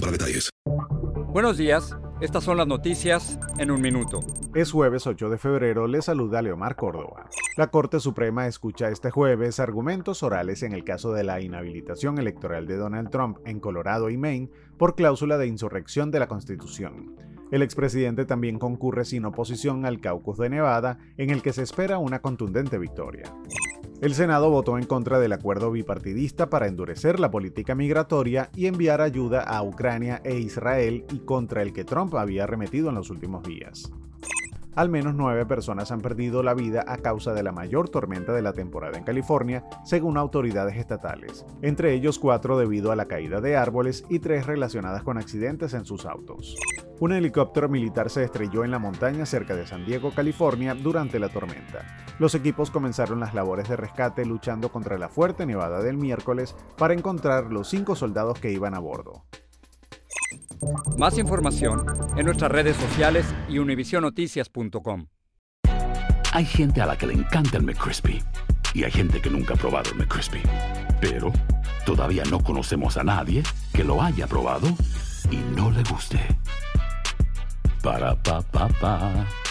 para detalles. Buenos días. Estas son las noticias en un minuto. Es jueves 8 de febrero, le saluda Leomar Córdoba. La Corte Suprema escucha este jueves argumentos orales en el caso de la inhabilitación electoral de Donald Trump en Colorado y Maine por cláusula de insurrección de la Constitución. El expresidente también concurre sin oposición al caucus de Nevada, en el que se espera una contundente victoria. El Senado votó en contra del acuerdo bipartidista para endurecer la política migratoria y enviar ayuda a Ucrania e Israel y contra el que Trump había remetido en los últimos días. Al menos nueve personas han perdido la vida a causa de la mayor tormenta de la temporada en California, según autoridades estatales, entre ellos cuatro debido a la caída de árboles y tres relacionadas con accidentes en sus autos. Un helicóptero militar se estrelló en la montaña cerca de San Diego, California, durante la tormenta. Los equipos comenzaron las labores de rescate luchando contra la fuerte nevada del miércoles para encontrar los cinco soldados que iban a bordo. Más información en nuestras redes sociales y univisionoticias.com. Hay gente a la que le encanta el McCrispy y hay gente que nunca ha probado el McCrispy. Pero todavía no conocemos a nadie que lo haya probado y no le guste. Ba-da-ba-ba-ba.